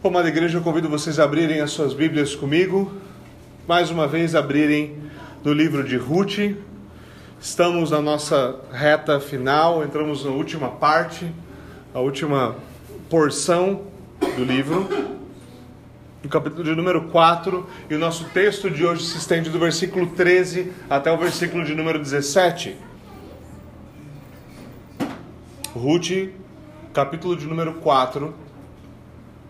Como a igreja, eu convido vocês a abrirem as suas Bíblias comigo. Mais uma vez, abrirem no livro de Ruth. Estamos na nossa reta final, entramos na última parte, a última porção do livro, no capítulo de número 4. E o nosso texto de hoje se estende do versículo 13 até o versículo de número 17. Ruth, capítulo de número 4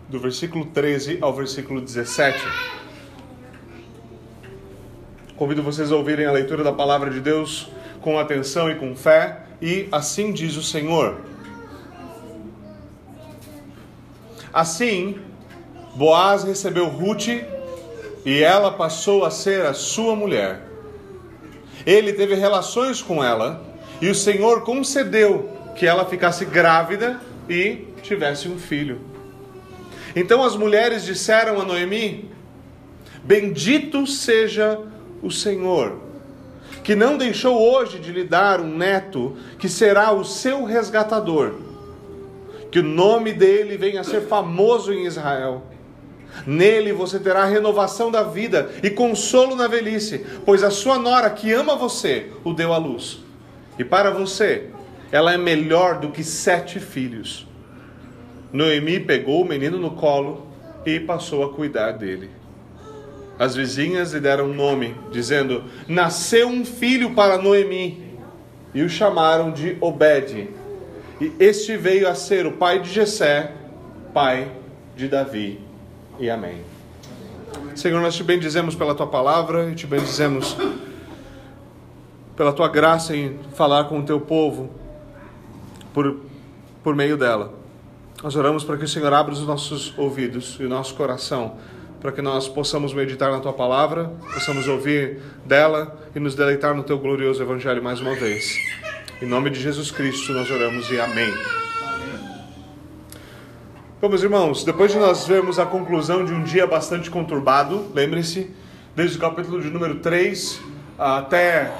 do versículo 13 ao versículo 17. Convido vocês a ouvirem a leitura da palavra de Deus com atenção e com fé, e assim diz o Senhor. Assim, Boaz recebeu Ruth e ela passou a ser a sua mulher. Ele teve relações com ela e o Senhor concedeu que ela ficasse grávida e tivesse um filho. Então as mulheres disseram a Noemi: Bendito seja o Senhor, que não deixou hoje de lhe dar um neto que será o seu resgatador. Que o nome dele venha a ser famoso em Israel. Nele você terá renovação da vida e consolo na velhice, pois a sua nora que ama você o deu à luz. E para você, ela é melhor do que sete filhos. Noemi pegou o menino no colo e passou a cuidar dele. As vizinhas lhe deram um nome, dizendo: Nasceu um filho para Noemi. E o chamaram de Obed. E este veio a ser o pai de Jessé, pai de Davi. E amém. Senhor, nós te bendizemos pela tua palavra e te bendizemos pela tua graça em falar com o teu povo por, por meio dela. Nós oramos para que o Senhor abra os nossos ouvidos e o nosso coração, para que nós possamos meditar na tua palavra, possamos ouvir dela e nos deleitar no teu glorioso evangelho mais uma vez. Em nome de Jesus Cristo nós oramos e amém. Bom, meus irmãos, depois de nós vermos a conclusão de um dia bastante conturbado, lembrem-se, desde o capítulo de número 3 até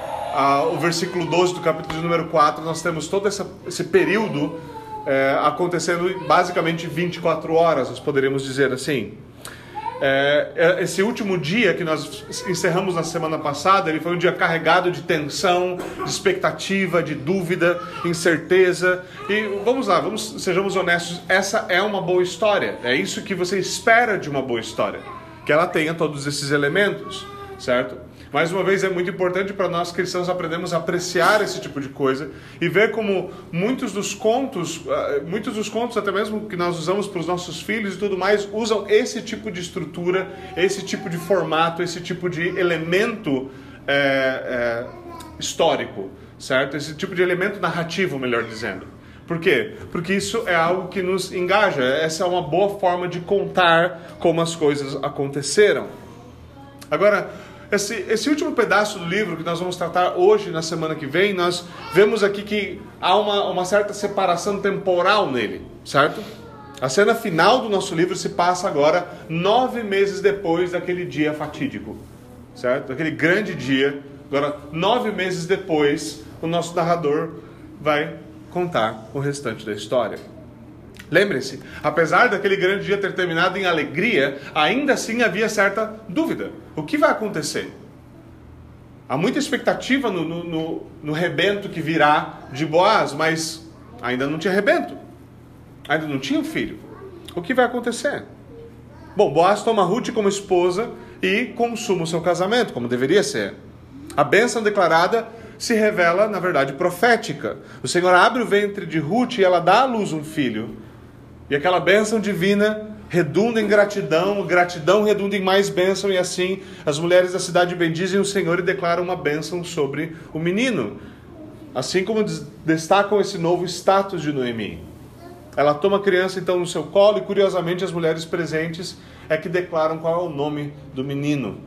o versículo 12 do capítulo de número 4, nós temos todo essa, esse período é, acontecendo basicamente 24 horas, nós poderíamos dizer assim. É, é, esse último dia que nós encerramos na semana passada, ele foi um dia carregado de tensão, de expectativa, de dúvida, incerteza. E vamos lá, vamos, sejamos honestos, essa é uma boa história. É isso que você espera de uma boa história, que ela tenha todos esses elementos, certo? Mais uma vez, é muito importante para nós cristãos aprendermos a apreciar esse tipo de coisa e ver como muitos dos contos, ah, muitos dos contos, até mesmo que nós usamos para os nossos filhos e tudo mais, usam esse tipo de estrutura, esse tipo de formato, esse tipo de elemento é, é, histórico, certo? Esse tipo de elemento narrativo, melhor dizendo. Por quê? Porque isso é algo que nos engaja, essa é uma boa forma de contar como as coisas aconteceram. Agora, esse, esse último pedaço do livro que nós vamos tratar hoje, na semana que vem, nós vemos aqui que há uma, uma certa separação temporal nele, certo? A cena final do nosso livro se passa agora nove meses depois daquele dia fatídico, certo? Daquele grande dia. Agora, nove meses depois, o nosso narrador vai contar o restante da história. Lembre-se, apesar daquele grande dia ter terminado em alegria, ainda assim havia certa dúvida. O que vai acontecer? Há muita expectativa no, no, no, no rebento que virá de Boaz, mas ainda não tinha rebento. Ainda não tinha filho. O que vai acontecer? Bom, Boaz toma Ruth como esposa e consuma o seu casamento, como deveria ser. A bênção declarada se revela, na verdade, profética. O Senhor abre o ventre de Ruth e ela dá à luz um filho. E aquela bênção divina redunda em gratidão, gratidão redunda em mais bênção, e assim as mulheres da cidade bendizem o Senhor e declaram uma bênção sobre o menino. Assim como destacam esse novo status de Noemi. Ela toma a criança então no seu colo e curiosamente as mulheres presentes é que declaram qual é o nome do menino.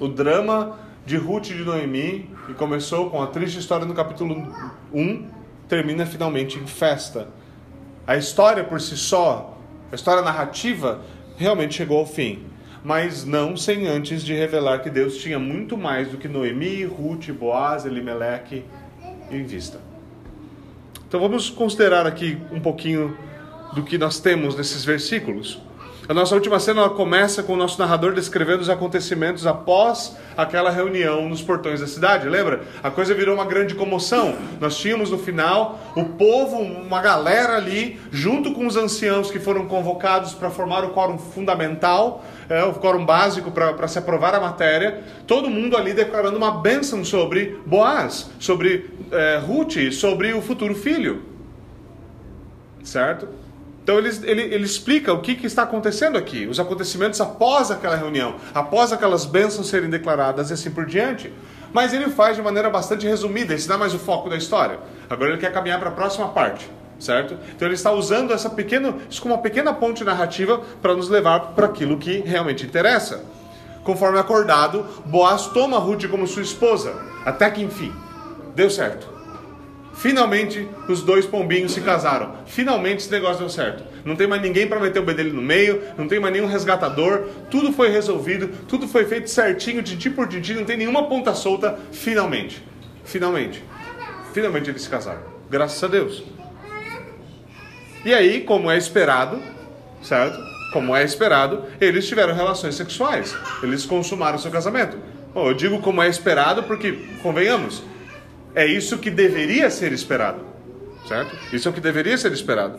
O drama de Ruth e de Noemi, que começou com a triste história no capítulo 1, termina finalmente em festa a história por si só, a história narrativa, realmente chegou ao fim. Mas não sem antes de revelar que Deus tinha muito mais do que Noemi, Ruth, Boaz, Elimelech em vista. Então vamos considerar aqui um pouquinho do que nós temos nesses versículos. A nossa última cena ela começa com o nosso narrador descrevendo os acontecimentos após aquela reunião nos portões da cidade. Lembra? A coisa virou uma grande comoção. Nós tínhamos no final o povo, uma galera ali, junto com os anciãos que foram convocados para formar o quórum fundamental, é, o quórum básico para se aprovar a matéria. Todo mundo ali declarando uma bênção sobre Boaz, sobre é, Ruth, sobre o futuro filho. Certo? Então ele, ele, ele explica o que, que, está acontecendo aqui, os acontecimentos após aquela reunião, após aquelas bênçãos serem declaradas e assim por diante. Mas ele faz de maneira bastante resumida, esse dá mais o foco da história. Agora ele quer caminhar para a próxima parte, certo? Então ele está usando essa pequena, isso como uma pequena ponte narrativa para nos levar para aquilo que realmente interessa. Conforme acordado, Boaz toma Ruth como sua esposa, até que enfim, deu certo. Finalmente, os dois pombinhos se casaram. Finalmente esse negócio deu certo. Não tem mais ninguém para meter o bedelho no meio, não tem mais nenhum resgatador. Tudo foi resolvido, tudo foi feito certinho, tintim por tintim, não tem nenhuma ponta solta. Finalmente. Finalmente. Finalmente eles se casaram. Graças a Deus. E aí, como é esperado, certo? Como é esperado, eles tiveram relações sexuais. Eles consumaram seu casamento. Bom, eu digo como é esperado porque, convenhamos, é isso que deveria ser esperado, certo? Isso é o que deveria ser esperado.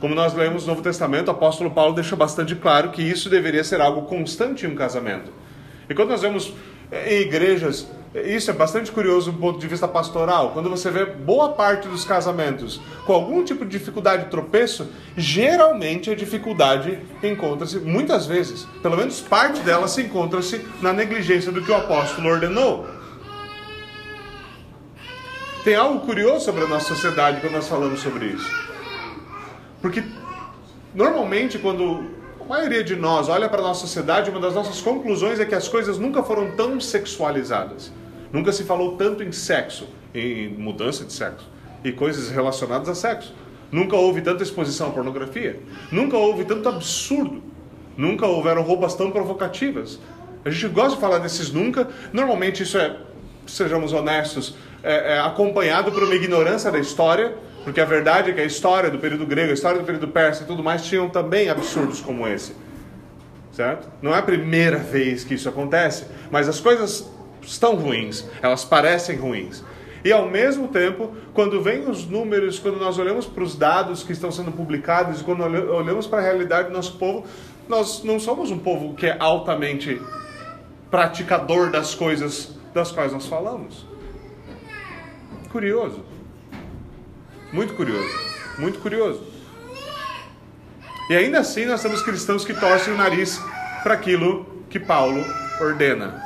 Como nós lemos no Novo Testamento, o apóstolo Paulo deixa bastante claro que isso deveria ser algo constante em um casamento. E quando nós vemos eh, em igrejas, isso é bastante curioso do ponto de vista pastoral. Quando você vê boa parte dos casamentos com algum tipo de dificuldade, tropeço, geralmente a dificuldade encontra-se, muitas vezes, pelo menos parte dela se encontra-se na negligência do que o apóstolo ordenou. Tem algo curioso sobre a nossa sociedade quando nós falamos sobre isso. Porque normalmente quando a maioria de nós olha para a nossa sociedade, uma das nossas conclusões é que as coisas nunca foram tão sexualizadas. Nunca se falou tanto em sexo, em mudança de sexo e coisas relacionadas a sexo. Nunca houve tanta exposição à pornografia. Nunca houve tanto absurdo. Nunca houveram roupas tão provocativas. A gente gosta de falar desses nunca. Normalmente isso é, sejamos honestos, é, é, acompanhado por uma ignorância da história, porque a verdade é que a história do período grego, a história do período persa e tudo mais tinham também absurdos como esse. Certo? Não é a primeira vez que isso acontece, mas as coisas estão ruins, elas parecem ruins. E ao mesmo tempo, quando vem os números, quando nós olhamos para os dados que estão sendo publicados e quando olhamos para a realidade do nosso povo, nós não somos um povo que é altamente praticador das coisas das quais nós falamos. Curioso. Muito curioso. Muito curioso. E ainda assim nós temos cristãos que torcem o nariz para aquilo que Paulo ordena,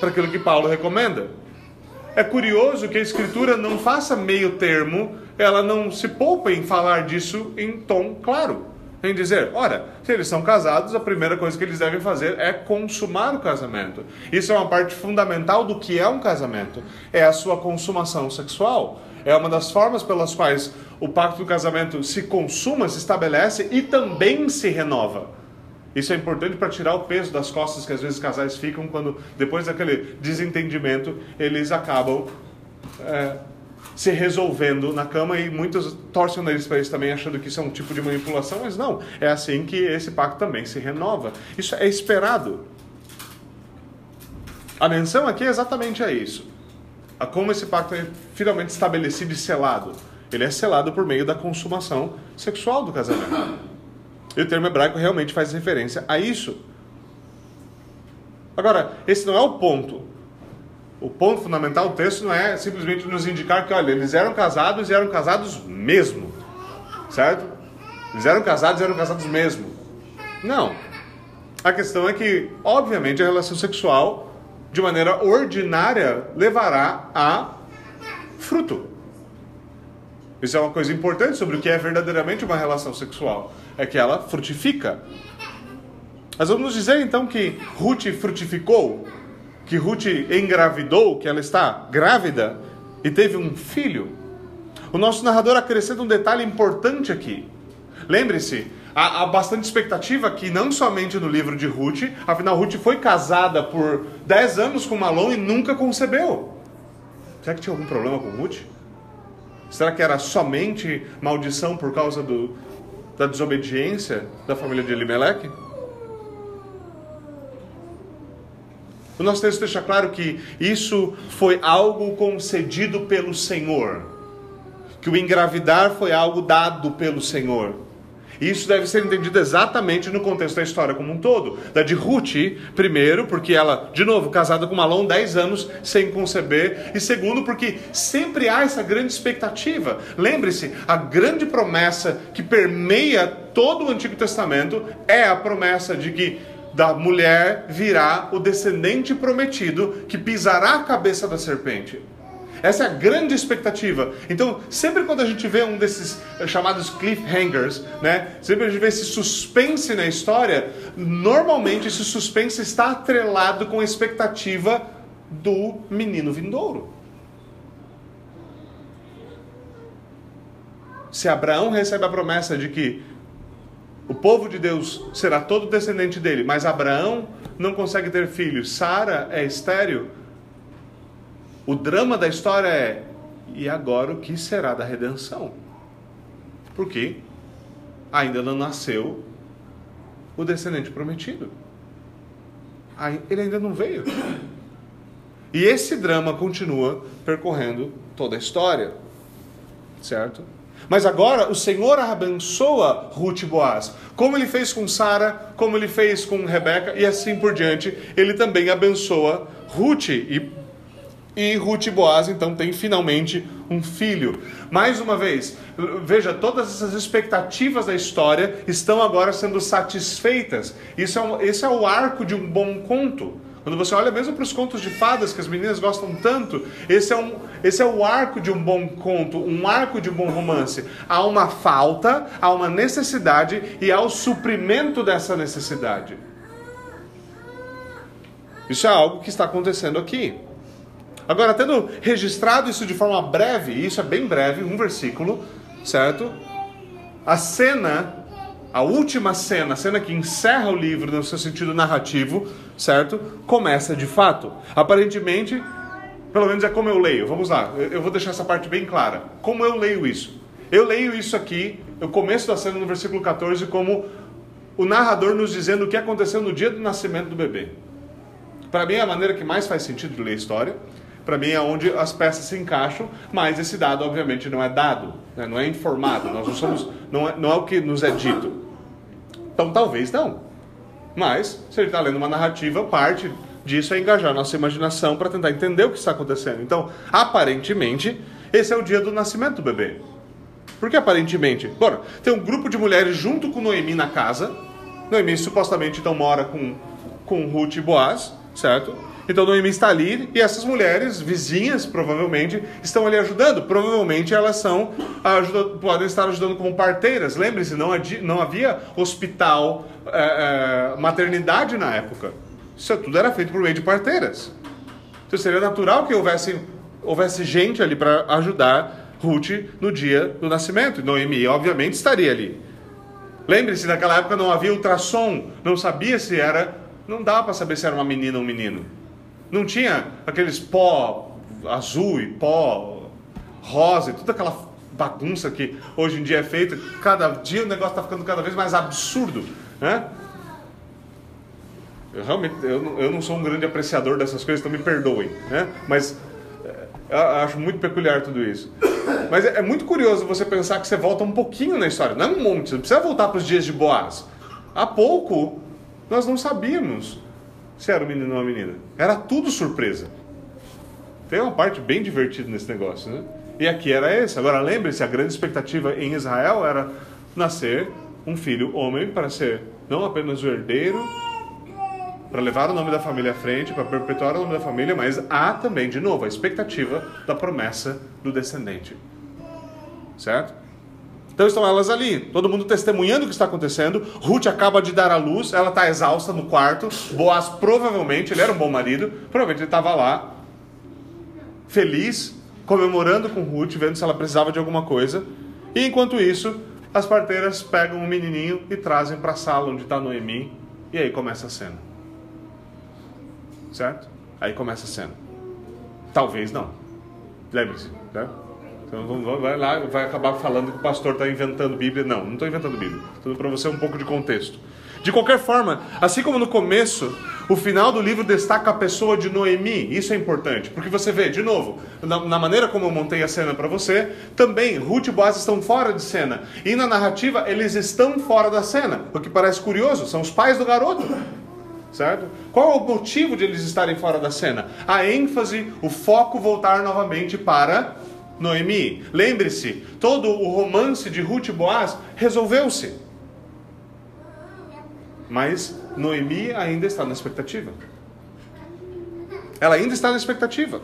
para aquilo que Paulo recomenda. É curioso que a Escritura não faça meio termo, ela não se poupa em falar disso em tom claro em dizer: ora, se eles são casados, a primeira coisa que eles devem fazer é consumar o casamento. Isso é uma parte fundamental do que é um casamento: é a sua consumação sexual. É uma das formas pelas quais o pacto do casamento se consuma, se estabelece e também se renova. Isso é importante para tirar o peso das costas que às vezes casais ficam quando, depois daquele desentendimento, eles acabam é, se resolvendo na cama e muitos torcem o nariz para isso também, achando que isso é um tipo de manipulação, mas não, é assim que esse pacto também se renova. Isso é esperado. A menção aqui é exatamente a isso. A como esse pacto é finalmente estabelecido e selado. Ele é selado por meio da consumação sexual do casamento. E o termo hebraico realmente faz referência a isso. Agora, esse não é o ponto o ponto fundamental do texto não é simplesmente nos indicar que, olha, eles eram casados e eram casados mesmo. Certo? Eles eram casados e eram casados mesmo. Não. A questão é que, obviamente, a relação sexual, de maneira ordinária, levará a fruto. Isso é uma coisa importante sobre o que é verdadeiramente uma relação sexual. É que ela frutifica. Nós vamos dizer então que Ruth frutificou que Ruth engravidou, que ela está grávida e teve um filho. O nosso narrador acrescenta um detalhe importante aqui. Lembre-se, há, há, bastante expectativa aqui, não somente no livro de Ruth, afinal, Ruth foi casada por 10 anos com Malom e nunca concebeu. Será que tinha algum problema com Ruth? Será que era somente maldição por causa do, da desobediência da família de Elimelec? O nosso texto deixa claro que isso foi algo concedido pelo Senhor, que o engravidar foi algo dado pelo Senhor. E isso deve ser entendido exatamente no contexto da história como um todo. Da de Ruth, primeiro, porque ela, de novo, casada com Malom, 10 anos sem conceber. E segundo, porque sempre há essa grande expectativa. Lembre-se, a grande promessa que permeia todo o Antigo Testamento é a promessa de que da mulher virá o descendente prometido que pisará a cabeça da serpente. Essa é a grande expectativa. Então, sempre quando a gente vê um desses eh, chamados cliffhangers, né? Sempre a gente vê esse suspense na história, normalmente esse suspense está atrelado com a expectativa do menino vindouro. Se Abraão recebe a promessa de que o povo de Deus será todo descendente dele, mas Abraão não consegue ter filhos, Sara é estéril, o drama da história é: e agora o que será da redenção? Porque ainda não nasceu o descendente prometido. Ele ainda não veio. E esse drama continua percorrendo toda a história. Certo? Mas agora o Senhor abençoa Ruth e Boaz. Como ele fez com Sara, como ele fez com Rebeca e assim por diante, ele também abençoa Ruth e e Ruth e Boaz então têm finalmente um filho. Mais uma vez, veja, todas essas expectativas da história estão agora sendo satisfeitas. Isso é um, esse é o arco de um bom conto. Quando você olha mesmo para os contos de fadas que as meninas gostam tanto, esse é, um, esse é o arco de um bom conto, um arco de um bom romance. Há uma falta, há uma necessidade e há o suprimento dessa necessidade. Isso é algo que está acontecendo aqui. Agora, tendo registrado isso de forma breve, e isso é bem breve, um versículo, certo? A cena, a última cena, a cena que encerra o livro no seu sentido narrativo, certo? Começa de fato. Aparentemente, pelo menos é como eu leio. Vamos lá, eu vou deixar essa parte bem clara. Como eu leio isso? Eu leio isso aqui, o começo da cena no versículo 14, como o narrador nos dizendo o que aconteceu no dia do nascimento do bebê. Para mim é a maneira que mais faz sentido de ler a história para mim é onde as peças se encaixam, mas esse dado obviamente não é dado, né? não é informado, nós não somos, não é, não é o que nos é dito. Então talvez não. Mas, se ele está lendo uma narrativa, parte disso é engajar nossa imaginação para tentar entender o que está acontecendo. Então, aparentemente, esse é o dia do nascimento do bebê. Por que aparentemente? Bora, tem um grupo de mulheres junto com Noemi na casa. Noemi supostamente então mora com, com Ruth e Boaz, certo? Então Noemi está ali e essas mulheres, vizinhas provavelmente, estão ali ajudando. Provavelmente elas são ajuda, podem estar ajudando como parteiras. Lembre-se, não, não havia hospital, é, é, maternidade na época. Isso tudo era feito por meio de parteiras. Então seria natural que houvesse, houvesse gente ali para ajudar Ruth no dia do nascimento. Noemi, obviamente, estaria ali. Lembre-se, naquela época não havia ultrassom, não sabia se era, não dava para saber se era uma menina ou um menino. Não tinha aqueles pó azul e pó rosa e toda aquela bagunça que hoje em dia é feita. Cada dia o negócio está ficando cada vez mais absurdo, né? Eu realmente eu, eu não sou um grande apreciador dessas coisas, então me perdoem, né? Mas é, eu acho muito peculiar tudo isso. Mas é, é, muito curioso você pensar que você volta um pouquinho na história, não é um monte, você não precisa voltar para os dias de Boaz. Há pouco nós não sabíamos se era um menino ou uma menina. Era tudo surpresa. Tem uma parte bem divertida nesse negócio, né? E aqui era esse. Agora lembre-se, a grande expectativa em Israel era nascer um filho homem para ser não apenas o herdeiro, para levar o nome da família à frente, para perpetuar o nome da família, mas há também, de novo, a expectativa da promessa do descendente. Certo? Então estão elas ali, todo mundo testemunhando o que está acontecendo. Ruth acaba de dar à luz, ela está exausta no quarto. Boaz provavelmente, ele era um bom marido, provavelmente ele estava lá, feliz, comemorando com Ruth, vendo se ela precisava de alguma coisa. E enquanto isso, as parteiras pegam o um menininho e trazem para a sala onde está Noemi. E aí começa a cena. Certo? Aí começa a cena. Talvez não. Lembre-se, né? Então vai lá, vai acabar falando que o pastor está inventando Bíblia. Não, não estou inventando Bíblia. Estou para você um pouco de contexto. De qualquer forma, assim como no começo, o final do livro destaca a pessoa de Noemi. Isso é importante, porque você vê, de novo, na, na maneira como eu montei a cena para você, também Ruth e Boaz estão fora de cena. E na narrativa, eles estão fora da cena. O que parece curioso, são os pais do garoto. Certo? Qual é o motivo de eles estarem fora da cena? A ênfase, o foco voltar novamente para Noemi. Lembre-se, todo o romance de Ruth e Boaz resolveu-se. Mas Noemi ainda está na expectativa. Ela ainda está na expectativa.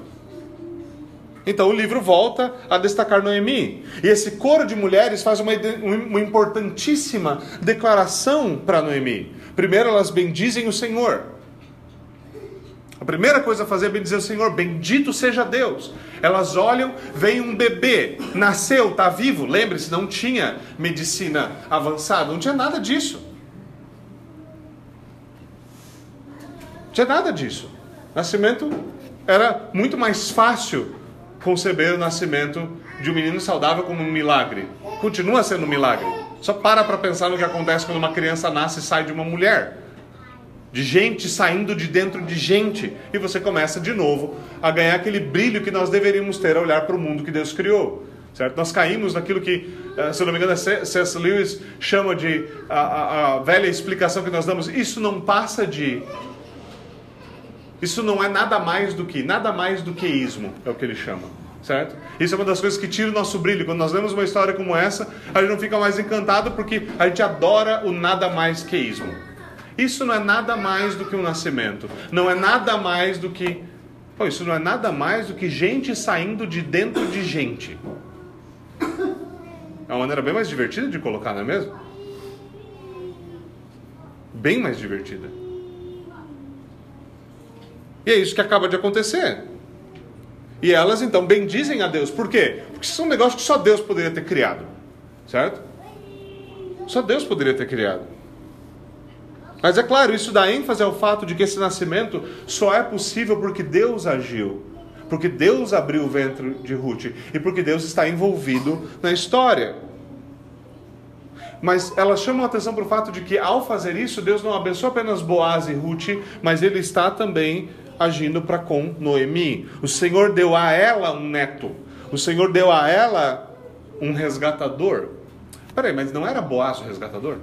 Então o livro volta a destacar Noemi. E esse coro de mulheres faz uma, uma importantíssima declaração para Noemi. Primeiro, elas bendizem o Senhor. Primeira coisa a fazer é bendizer o Senhor, bendito seja Deus. Elas olham, vem um bebê, nasceu, está vivo. Lembre-se, não tinha medicina avançada, não tinha nada disso. tinha nada disso. Nascimento era muito mais fácil conceber o nascimento de um menino saudável como um milagre. Continua sendo um milagre. Só para para pensar no que acontece quando uma criança nasce e sai de uma mulher. De gente saindo de dentro de gente. E você começa de novo a ganhar aquele brilho que nós deveríamos ter a olhar para o mundo que Deus criou. Certo? Nós caímos naquilo que, eh, se não me engano, C.S. Lewis chama de a, a, a velha explicação que nós damos. Isso não passa de isso não é nada mais do que, nada mais do que ismo, é o que ele chama, certo? Isso é uma das coisas que tira o nosso brilho. Quando nós lemos uma história como essa, a gente não fica mais encantado porque a gente adora o nada mais que ismo. Isso não é nada mais do que um nascimento. Não é nada mais do que. Pô, isso não é nada mais do que gente saindo de dentro de gente. É uma maneira bem mais divertida de colocar, não é mesmo? Bem mais divertida. E é isso que acaba de acontecer. E elas então bendizem a Deus. Por quê? Porque isso é um negócio que só Deus poderia ter criado. Certo? Só Deus poderia ter criado. Mas é claro, isso dá ênfase ao fato de que esse nascimento só é possível porque Deus agiu. Porque Deus abriu o ventre de Ruth. E porque Deus está envolvido na história. Mas elas chamam a atenção para o fato de que ao fazer isso, Deus não abençoa apenas Boaz e Ruth, mas ele está também agindo para com Noemi. O Senhor deu a ela um neto. O Senhor deu a ela um resgatador. Peraí, mas não era Boaz o resgatador?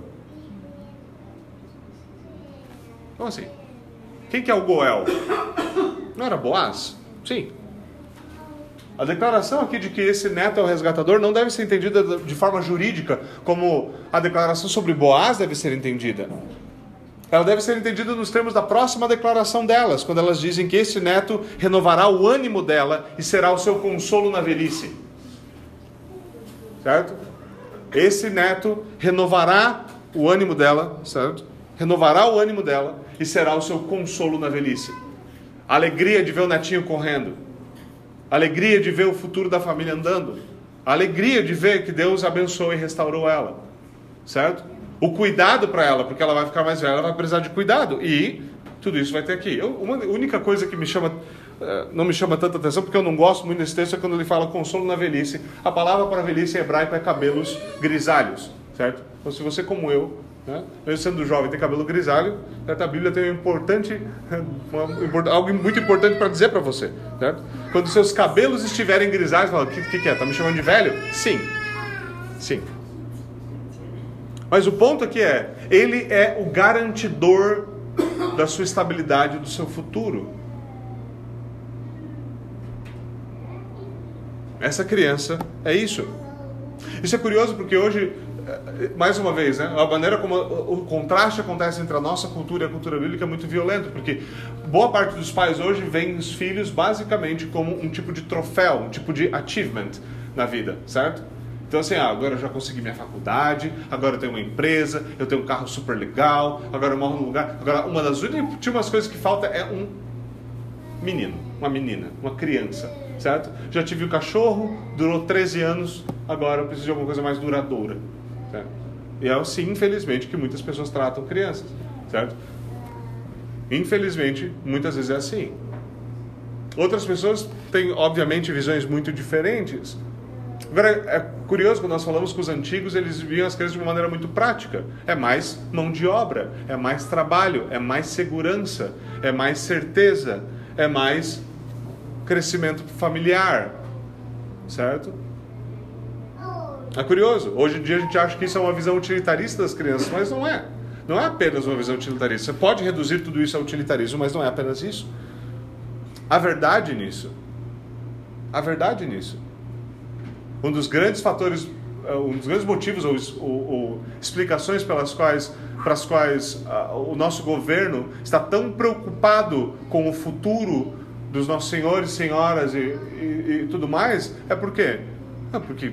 Como assim? Quem que é o Goel? Não era Boaz? Sim. A declaração aqui de que esse neto é o resgatador não deve ser entendida de forma jurídica como a declaração sobre Boaz deve ser entendida ela deve ser entendida nos termos da próxima declaração delas, quando elas dizem que esse neto renovará o ânimo dela e será o seu consolo na velhice. Certo? Esse neto renovará o ânimo dela, certo? Renovará o ânimo dela e será o seu consolo na velhice. Alegria de ver o netinho correndo. Alegria de ver o futuro da família andando. Alegria de ver que Deus abençoou e restaurou ela. Certo? o cuidado para ela, porque ela vai ficar mais velha, ela vai precisar de cuidado. E tudo isso vai ter aqui. Eu, uma única coisa que me chama, eh, não me chama tanta atenção, porque eu não gosto muito desse texto, é quando ele fala consolo na velhice. A palavra para velhice em hebraico é cabelos grisalhos, certo? Então, se você, como eu, né, mesmo sendo jovem, tem cabelo grisalho, a Bíblia tem um importante, algo muito importante para dizer para você, certo? Quando seus cabelos estiverem grisalhos, fala, o que, que, que é? Está me chamando de velho? Sim. Sim. Mas o ponto aqui é, ele é o garantidor da sua estabilidade, do seu futuro. Essa criança é isso. Isso é curioso porque hoje, mais uma vez, né, a maneira como o contraste acontece entre a nossa cultura e a cultura bíblica é muito violento, porque boa parte dos pais hoje veem os filhos basicamente como um tipo de troféu, um tipo de achievement na vida, certo? Então, assim, ah, agora eu já consegui minha faculdade, agora eu tenho uma empresa, eu tenho um carro super legal, agora eu moro num lugar. Agora, uma das últimas coisas que falta é um menino, uma menina, uma criança, certo? Já tive o um cachorro, durou 13 anos, agora eu preciso de alguma coisa mais duradoura? E é assim, infelizmente, que muitas pessoas tratam crianças, certo? Infelizmente, muitas vezes é assim. Outras pessoas têm, obviamente, visões muito diferentes Agora, é curioso, quando nós falamos com os antigos, eles viam as coisas de uma maneira muito prática. É mais mão de obra, é mais trabalho, é mais segurança, é mais certeza, é mais crescimento familiar, certo? É curioso. Hoje em dia a gente acha que isso é uma visão utilitarista das crianças, mas não é. Não é apenas uma visão utilitarista. Você pode reduzir tudo isso a utilitarismo, mas não é apenas isso. A verdade nisso. A verdade nisso um dos grandes fatores, eh, um dos grandes motivos ou, ou, ou explicações pelas quais, para as quais uh, o nosso governo está tão preocupado com o futuro dos nossos senhores, senhoras e, e, e tudo mais, é porque é porque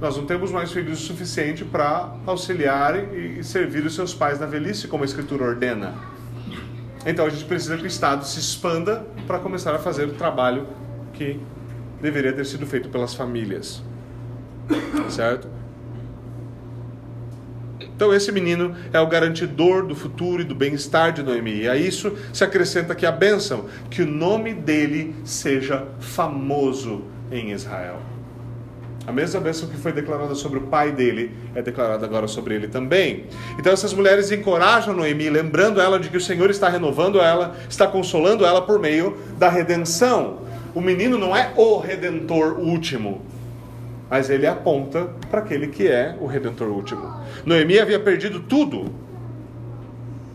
nós não temos mais filhos o suficiente para auxiliar e, servir os seus pais na velhice, como a Escritura ordena. Então a gente precisa que o Estado se expanda para começar a fazer o trabalho que deveria ter sido feito pelas famílias. Certo? Então esse menino é o garantidor do futuro e do bem-estar de Noemi. E a isso se acrescenta aqui a bênção, que o nome dele seja famoso em Israel. A mesma bênção que foi declarada sobre o pai dele é declarada agora sobre ele também. Então essas mulheres encorajam Noemi, lembrando ela de que o Senhor está renovando ela, está consolando ela por meio da redenção. O menino não é o redentor último, mas ele aponta para aquele que é o redentor último. Noemi havia perdido tudo.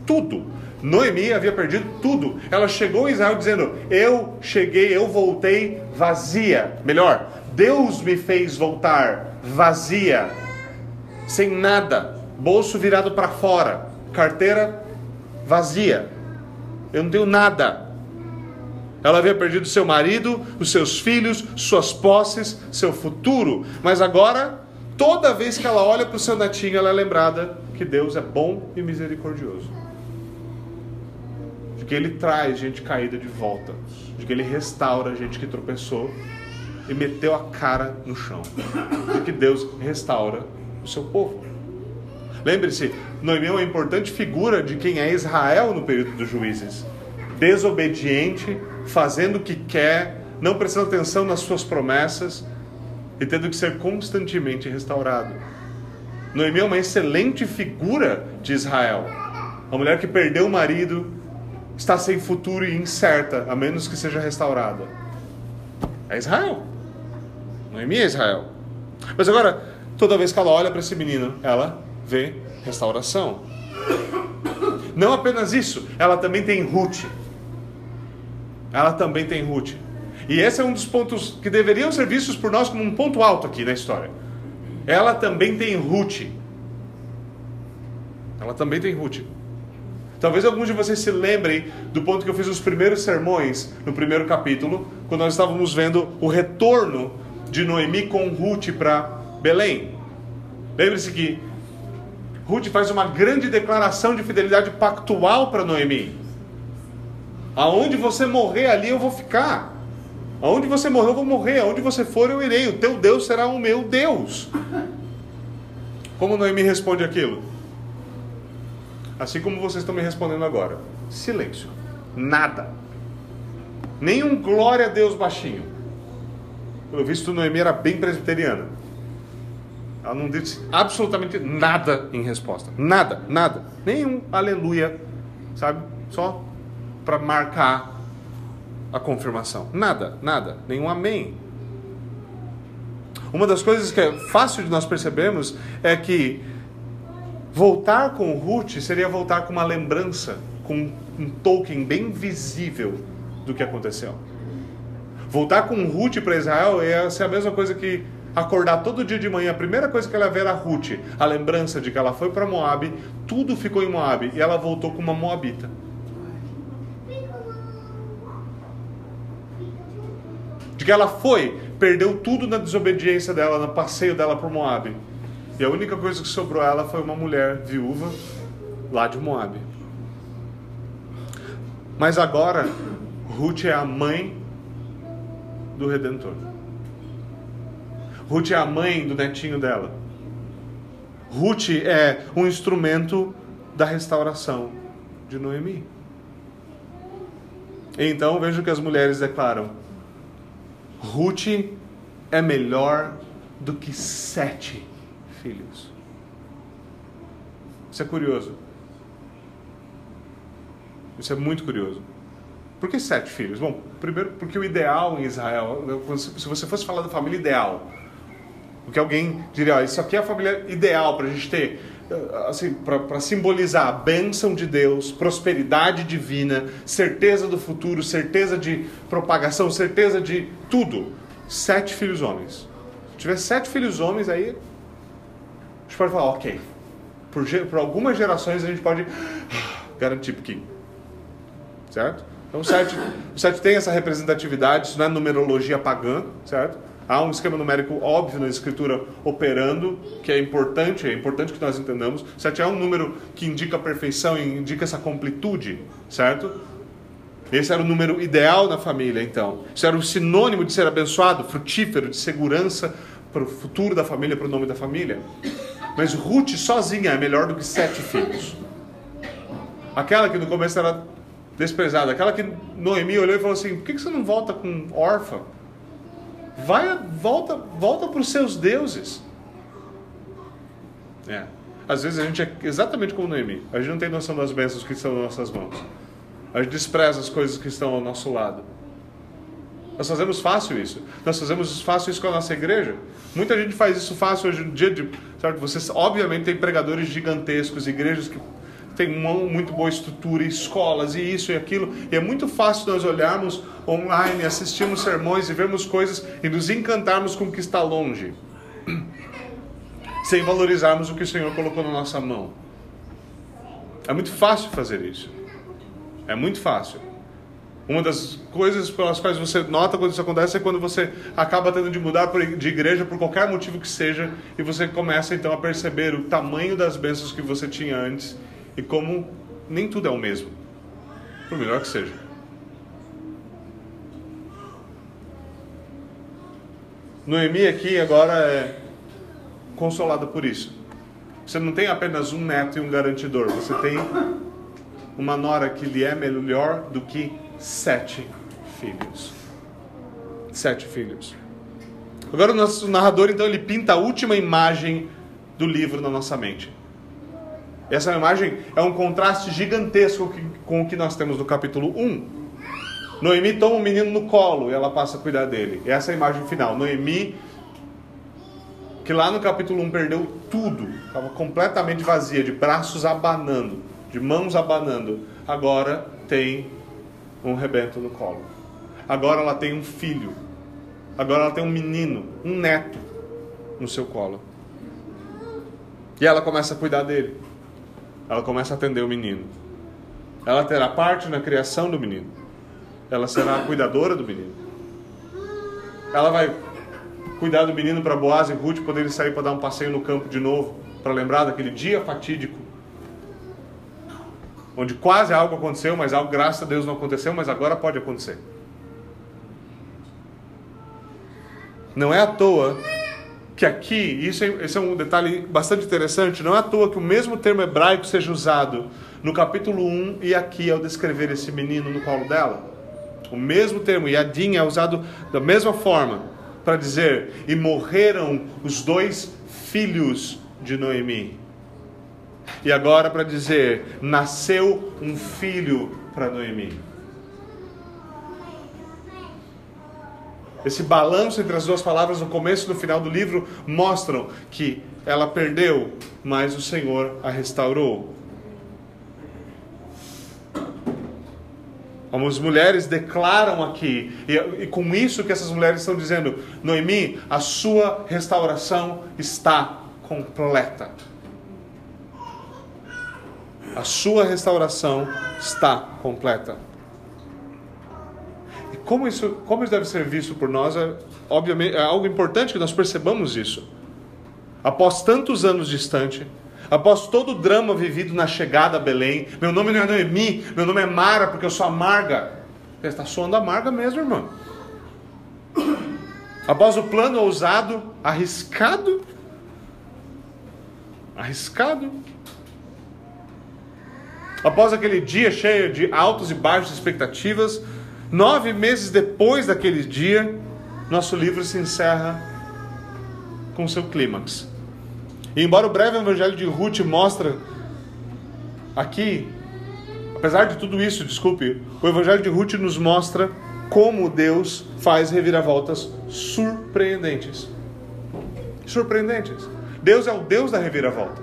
Tudo. Noemi havia perdido tudo. Ela chegou em Israel dizendo: Eu cheguei, eu voltei vazia. Melhor, Deus me fez voltar vazia, sem nada, bolso virado para fora, carteira vazia. Eu não tenho nada. Ela havia perdido seu marido, os seus filhos, suas posses, seu futuro. Mas agora, toda vez que ela olha para o seu netinho, ela é lembrada que Deus é bom e misericordioso. De que Ele traz gente caída de volta. De que Ele restaura gente que tropeçou e meteu a cara no chão. De que Deus restaura o seu povo. Lembre-se, Noemi é uma importante figura de quem é Israel no período dos juízes. Desobediente, fazendo o que quer, não prestando atenção nas suas promessas e tendo que ser constantemente restaurado. Noemi é uma excelente figura de Israel. Uma mulher que perdeu o marido, está sem futuro e incerta, a menos que seja restaurada. É Israel. Noemi é Israel. Mas agora, toda vez que ela olha para esse menino, ela vê restauração. Não apenas isso, ela também tem Ruth ela também tem Ruth. E esse é um dos pontos que deveriam ser vistos por nós como um ponto alto aqui na história. Ela também tem Ruth. Ela também tem Ruth. Talvez alguns de vocês se lembrem do ponto que eu fiz os primeiros sermões no primeiro capítulo, quando nós estávamos vendo o retorno de Noemi com Ruth para Belém. Lembre-se que Ruth faz uma grande declaração de fidelidade pactual para Noemi. Aonde você morrer ali eu vou ficar. Aonde você morrer eu vou morrer. Aonde você for eu irei. O teu Deus será o meu Deus. Como Noemi responde aquilo? Assim como vocês estão me respondendo agora. Silêncio. Nada. Nenhum glória a Deus baixinho. Pelo visto, Noemi era bem presbiteriana. Ela não disse absolutamente nada em resposta. Nada, nada. Nenhum aleluia, sabe? Só para marcar a confirmação. Nada, nada, nenhum amém. Uma das coisas que é fácil de nós percebermos é que voltar com Ruth seria voltar com uma lembrança, com um token bem visível do que aconteceu. Voltar com Ruth para Israel ser a mesma coisa que acordar todo dia de manhã, a primeira coisa que ela ver era Ruth, a lembrança de que ela foi para Moab, tudo ficou em Moab e ela voltou com uma moabita. de que ela foi, perdeu tudo na desobediência dela, no passeio dela por Moab. E a única coisa que sobrou a ela foi uma mulher viúva lá de Moab. Mas agora, Ruth é a mãe do Redentor. Ruth é a mãe do netinho dela. Ruth é um instrumento da restauração de Noemi. Então veja o que as mulheres declaram: Ruth é melhor do que sete filhos. Isso é curioso. Isso é muito curioso. Por que sete filhos? Bom, primeiro porque o ideal em Israel, se você fosse falar da família ideal, porque alguém diria, isso aqui é a família ideal para a gente ter, eh, assim, para simbolizar a bênção de Deus, prosperidade divina, certeza do futuro, certeza de propagação, certeza de tudo. Sete filhos homens. Se tiver sete filhos homens, aí a gente pode falar, ok. Por, por algumas gerações a gente pode garantir que. Certo? Então o sete, o sete tem essa representatividade, isso não é numerologia pagã, certo? Há um esquema numérico óbvio na escritura operando, que é importante, é importante que nós entendamos. Sete é um número que indica a perfeição, indica essa completude, certo? Esse era o número ideal na família, então. Isso era o sinônimo de ser abençoado, frutífero, de segurança para o futuro da família, para o nome da família. Mas Ruth sozinha é melhor do que sete filhos. Aquela que no começo era desprezada, aquela que Noemi olhou e falou assim: por que você não volta com órfã? Vai, volta, volta para os seus deuses. É. Às vezes a gente é exatamente como Noemi. A gente não tem noção das bênçãos que estão nas nossas mãos. A gente despreza as coisas que estão ao nosso lado. Nós fazemos fácil isso. Nós fazemos fácil isso com a nossa igreja. Muita gente faz isso fácil hoje em dia. De, certo? Vocês, obviamente, tem pregadores gigantescos, igrejas que tem uma muito boa estrutura, escolas e isso e aquilo, e é muito fácil nós olharmos online, assistirmos sermões e vermos coisas e nos encantarmos com o que está longe, sem valorizarmos o que o Senhor colocou na nossa mão. É muito fácil fazer isso. É muito fácil. Uma das coisas pelas quais você nota quando isso acontece é quando você acaba tendo de mudar de igreja por qualquer motivo que seja e você começa então a perceber o tamanho das bênçãos que você tinha antes e como nem tudo é o mesmo, por melhor que seja. Noemi aqui agora é consolada por isso. Você não tem apenas um neto e um garantidor, você tem uma nora que lhe é melhor do que sete filhos. Sete filhos. Agora o nosso narrador então ele pinta a última imagem do livro na nossa mente. Essa imagem é um contraste gigantesco com o que nós temos no capítulo 1. Noemi toma um menino no colo e ela passa a cuidar dele. Essa é a imagem final. Noemi, que lá no capítulo 1 perdeu tudo, estava completamente vazia, de braços abanando, de mãos abanando, agora tem um rebento no colo. Agora ela tem um filho. Agora ela tem um menino, um neto no seu colo. E ela começa a cuidar dele ela começa a atender o menino. Ela terá parte na criação do menino. Ela será a cuidadora do menino. Ela vai cuidar do menino para Boaz e Ruth poderem sair para dar um passeio no campo de novo, para lembrar daquele dia fatídico, onde quase algo aconteceu, mas algo, graças a Deus, não aconteceu, mas agora pode acontecer. Não é à toa que aqui, isso é, esse é um detalhe bastante interessante, não é à toa que o mesmo termo hebraico seja usado no capítulo 1 e aqui ao descrever esse menino no colo dela. O mesmo termo, Yadim, é usado da mesma forma para dizer: e morreram os dois filhos de Noemi. E agora para dizer: nasceu um filho para Noemi. Esse balanço entre as duas palavras no começo e no final do livro mostram que ela perdeu, mas o Senhor a restaurou. As mulheres declaram aqui, e, e, com isso que essas mulheres estão dizendo, Noemi, a sua restauração está completa. A sua restauração está completa como isso, como isso deve ser visto por nós, é, obviamente, é algo importante que nós percebamos isso. Após tantos anos distante, após todo o drama vivido na chegada a Belém, meu nome não é Noemi, meu nome é Mara, porque eu sou amarga. Você está soando amarga mesmo, irmão. Após o plano ousado, arriscado, arriscado. Após aquele dia cheio de altos e baixos expectativas, Nove meses depois daquele dia, nosso livro se encerra com seu clímax. E embora o breve evangelho de Ruth mostra aqui, apesar de tudo isso, desculpe, o evangelho de Ruth nos mostra como Deus faz reviravoltas surpreendentes. Surpreendentes. Deus é o Deus da reviravolta.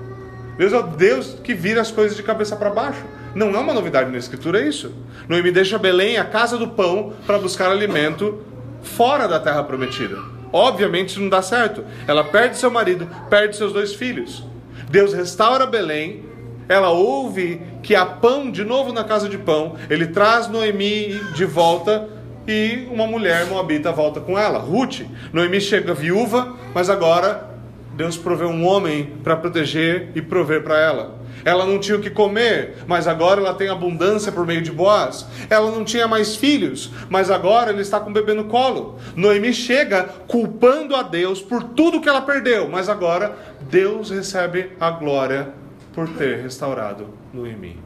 Deus é o Deus que vira as coisas de cabeça para baixo. Não é uma novidade na Escritura, isso. Noemi deixa Belém, a casa do pão, para buscar alimento fora da terra prometida. Obviamente isso não dá certo. Ela perde seu marido, perde seus dois filhos. Deus restaura Belém, ela ouve que há pão de novo na casa de pão, ele traz Noemi de volta e uma mulher moabita volta com ela, Ruth. Noemi chega viúva, mas agora Deus provê um homem para proteger e prover para ela. Ela não tinha o que comer, mas agora ela tem abundância por meio de Boaz. Ela não tinha mais filhos, mas agora ele está com o bebê no colo. Noemi chega culpando a Deus por tudo que ela perdeu, mas agora Deus recebe a glória por ter restaurado Noemi.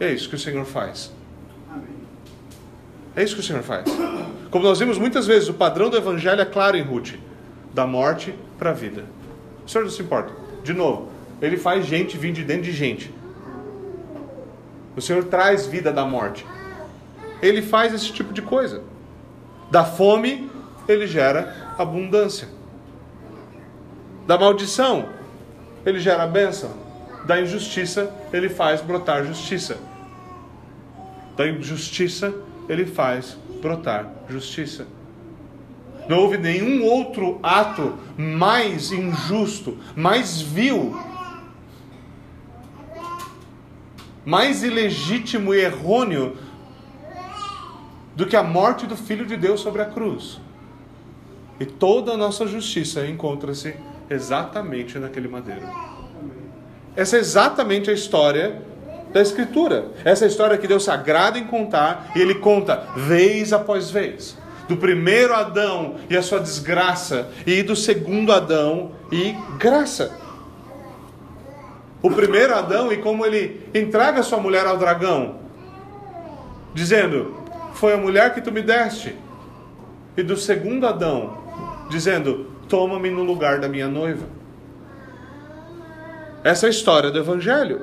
É isso que o Senhor faz. É isso que o Senhor faz. Como nós vimos muitas vezes, o padrão do Evangelho é claro em Ruth: da morte para a vida. O Senhor não se importa. De novo, ele faz gente vir de dentro de gente. O Senhor traz vida da morte. Ele faz esse tipo de coisa. Da fome, ele gera abundância. Da maldição, ele gera bênção. Da injustiça, ele faz brotar justiça. Da injustiça, ele faz brotar justiça. Não houve nenhum outro ato mais injusto, mais vil, mais ilegítimo e errôneo do que a morte do Filho de Deus sobre a cruz. E toda a nossa justiça encontra-se exatamente naquele madeiro. Essa é exatamente a história da Escritura. Essa é história que Deus se agrada em contar e Ele conta vez após vez do primeiro Adão e a sua desgraça, e do segundo Adão e graça. O primeiro Adão e como ele entrega sua mulher ao dragão, dizendo: Foi a mulher que tu me deste. E do segundo Adão, dizendo: Toma-me no lugar da minha noiva. Essa é a história do Evangelho.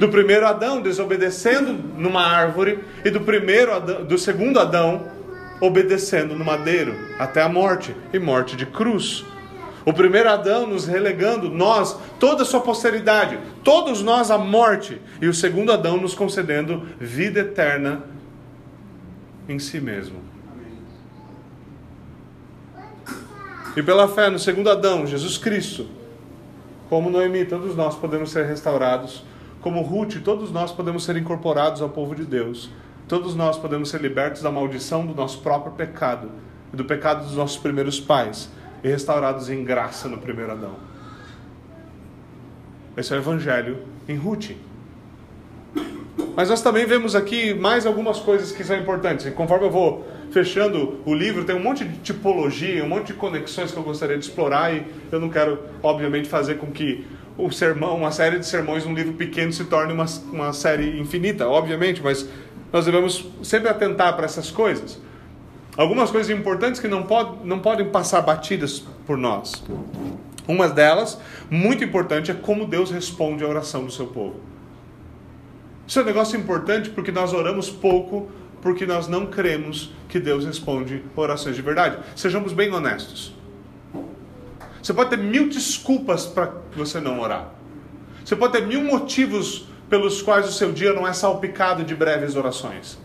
Do primeiro Adão desobedecendo numa árvore e do primeiro Adão, do segundo Adão obedecendo no madeiro até a morte e morte de cruz. O primeiro Adão nos relegando, nós, toda a sua posteridade, todos nós a morte, e o segundo Adão nos concedendo vida eterna em si mesmo. E pela fé no segundo Adão, Jesus Cristo, como Noemi, todos nós podemos ser restaurados, como Ruth, todos nós podemos ser incorporados ao povo de Deus Todos nós podemos ser libertos da maldição do nosso próprio pecado e do pecado dos nossos primeiros pais e restaurados em graça no primeiro Adão. Esse é o Evangelho em Ruth. Mas nós também vemos aqui mais algumas coisas que são importantes. E conforme eu vou fechando o livro, tem um monte de tipologia, um monte de conexões que eu gostaria de explorar e eu não quero, obviamente, fazer com que o sermão, uma série de sermões num livro pequeno se torne uma, uma série infinita, obviamente, mas nós devemos sempre atentar para essas coisas. Algumas coisas importantes que não, não podem passar batidas por nós. Uma delas, muito importante, é como Deus responde à oração do seu povo. Isso é um negócio importante porque nós oramos pouco, porque nós não cremos que Deus responde orações de verdade. Sejamos bem honestos. Você pode ter mil desculpas para você não orar. Você pode ter mil motivos pelos quais o seu dia não é salpicado de breves orações.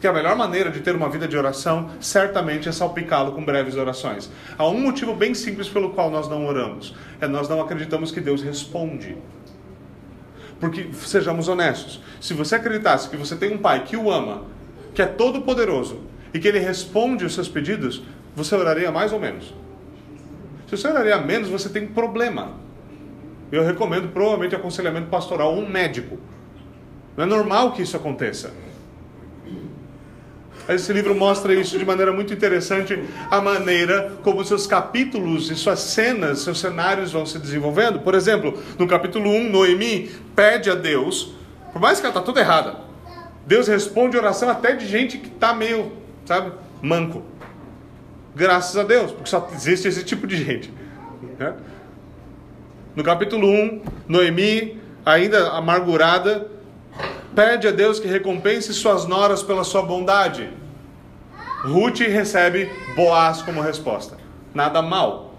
Que a melhor maneira de ter uma vida de oração certamente é salpicá-lo com breves orações. Há um motivo bem simples pelo qual nós não oramos: é nós não acreditamos que Deus responde. Porque, sejamos honestos, se você acreditasse que você tem um pai que o ama, que é todo poderoso e que ele responde os seus pedidos, você oraria mais ou menos. Se você oraria menos, você tem um problema. Eu recomendo provavelmente aconselhamento pastoral um médico. Não é normal que isso aconteça. Esse livro mostra isso de maneira muito interessante, a maneira como seus capítulos e suas cenas, seus cenários vão se desenvolvendo. Por exemplo, no capítulo 1, Noemi pede a Deus, por mais que ela está toda errada, Deus responde oração até de gente que está meio, sabe, manco. Graças a Deus, porque só existe esse tipo de gente. Né? No capítulo 1, Noemi, ainda amargurada, pede a Deus que recompense suas noras pela sua bondade. Ruth recebe Boaz como resposta. Nada mal.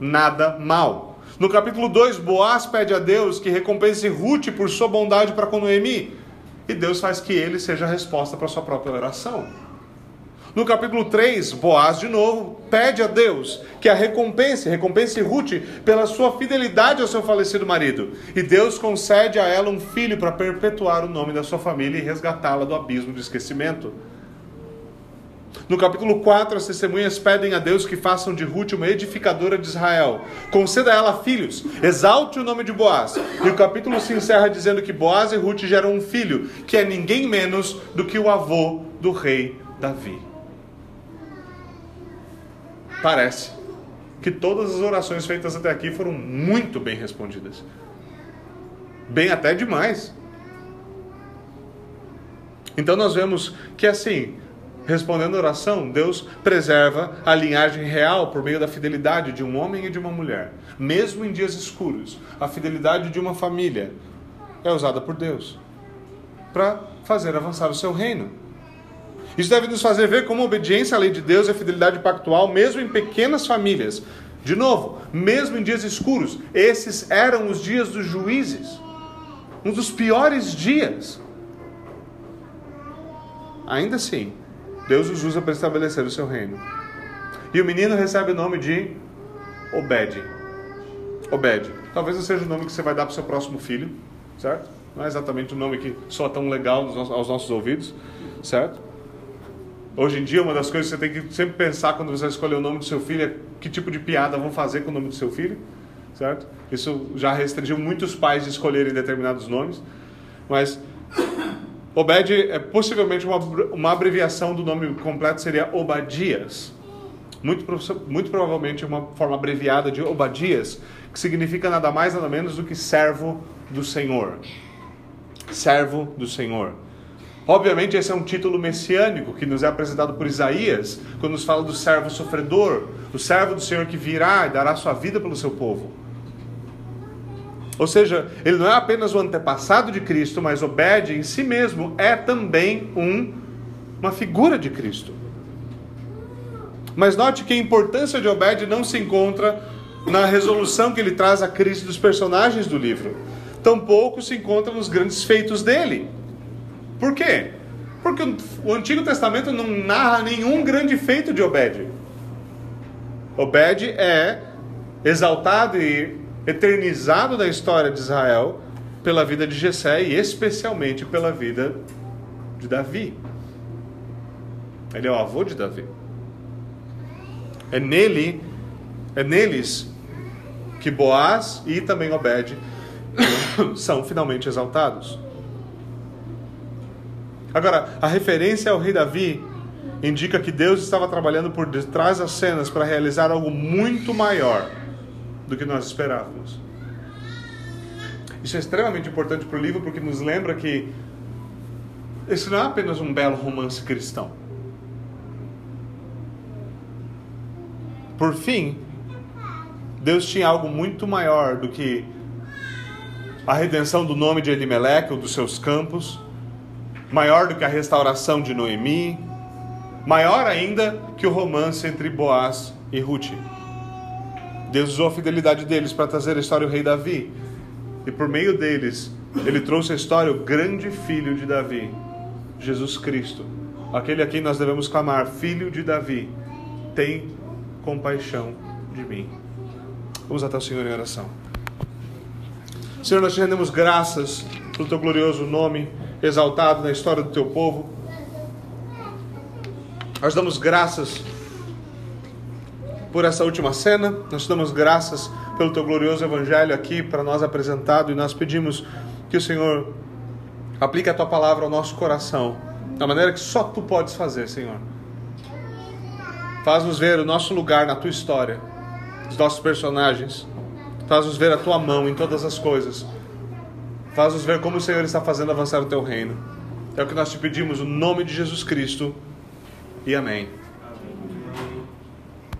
Nada mal. No capítulo 2, Boaz pede a Deus que recompense Ruth por sua bondade para com Noemi. E Deus faz que ele seja a resposta para sua própria oração. No capítulo 3, Boaz de novo pede a Deus que a recompense, recompense Ruth pela sua fidelidade ao seu falecido marido. E Deus concede a ela um filho para perpetuar o nome da sua família e resgatá-la do abismo do esquecimento. No capítulo 4, as testemunhas pedem a Deus que façam de Ruth uma edificadora de Israel. Conceda a ela filhos, exalte o nome de Boaz. E o capítulo se encerra dizendo que Boaz e Ruth geram um filho, que é ninguém menos do que o avô do rei Davi. Parece que todas as orações feitas até aqui foram muito bem respondidas. Bem até demais. Então nós vemos que assim, Respondendo a oração, Deus preserva a linhagem real por meio da fidelidade de um homem e de uma mulher. Mesmo em dias escuros, a fidelidade de uma família é usada por Deus para fazer avançar o seu reino. Isso deve nos fazer ver como a obediência à lei de Deus e a fidelidade pactual, mesmo em pequenas famílias. De novo, mesmo em dias escuros, esses eram os dias dos juízes, um dos piores dias. Ainda assim, Deus os usa para estabelecer o seu reino. E o menino recebe o nome de Obed. Obed. Talvez não seja o nome que você vai dar para o seu próximo filho, certo? Não é exatamente o nome que soa tão legal aos nossos ouvidos, certo? Hoje em dia, uma das coisas que você tem que sempre pensar quando você escolher o nome do seu filho é que tipo de piada vão fazer com o nome do seu filho, certo? Isso já restringiu muitos pais de escolherem determinados nomes, mas Obed é possivelmente uma, uma abreviação do nome completo seria Obadias. Muito, muito provavelmente uma forma abreviada de Obadias, que significa nada mais nada menos do que servo do Senhor. Servo do Senhor. Obviamente, esse é um título messiânico que nos é apresentado por Isaías, quando nos fala do servo sofredor, o servo do Senhor que virá e dará sua vida pelo seu povo. Ou seja, ele não é apenas o antepassado de Cristo, mas Obed em si mesmo é também um, uma figura de Cristo. Mas note que a importância de Obed não se encontra na resolução que ele traz à crise dos personagens do livro. Tampouco se encontra nos grandes feitos dele. Por quê? Porque o Antigo Testamento não narra nenhum grande feito de Obed. Obed é exaltado e eternizado da história de Israel pela vida de Jessé e especialmente pela vida de Davi. Ele é o avô de Davi. É nele, é neles que Boaz e também Obed são finalmente exaltados. Agora, a referência ao rei Davi indica que Deus estava trabalhando por detrás das cenas para realizar algo muito maior do que nós esperávamos. Isso é extremamente importante para o livro porque nos lembra que esse não é apenas um belo romance cristão. Por fim, Deus tinha algo muito maior do que a redenção do nome de Elimelech ou dos seus campos, maior do que a restauração de Noemi, maior ainda que o romance entre Boaz e Ruth. Deus usou a fidelidade deles para trazer a história do rei Davi. E por meio deles, ele trouxe a história o grande filho de Davi, Jesus Cristo. Aquele a quem nós devemos clamar, filho de Davi, tem compaixão de mim. Vamos até o Senhor em oração. Senhor, nós te rendemos graças pelo teu glorioso nome, exaltado na história do teu povo. Nós damos graças por essa última cena. Nós damos graças pelo teu glorioso evangelho aqui para nós apresentado e nós pedimos que o Senhor aplique a tua palavra ao nosso coração, da maneira que só tu podes fazer, Senhor. Faz-nos ver o nosso lugar na tua história, os nossos personagens. Faz-nos ver a tua mão em todas as coisas. Faz-nos ver como o Senhor está fazendo avançar o teu reino. É o que nós te pedimos, no nome de Jesus Cristo. E amém.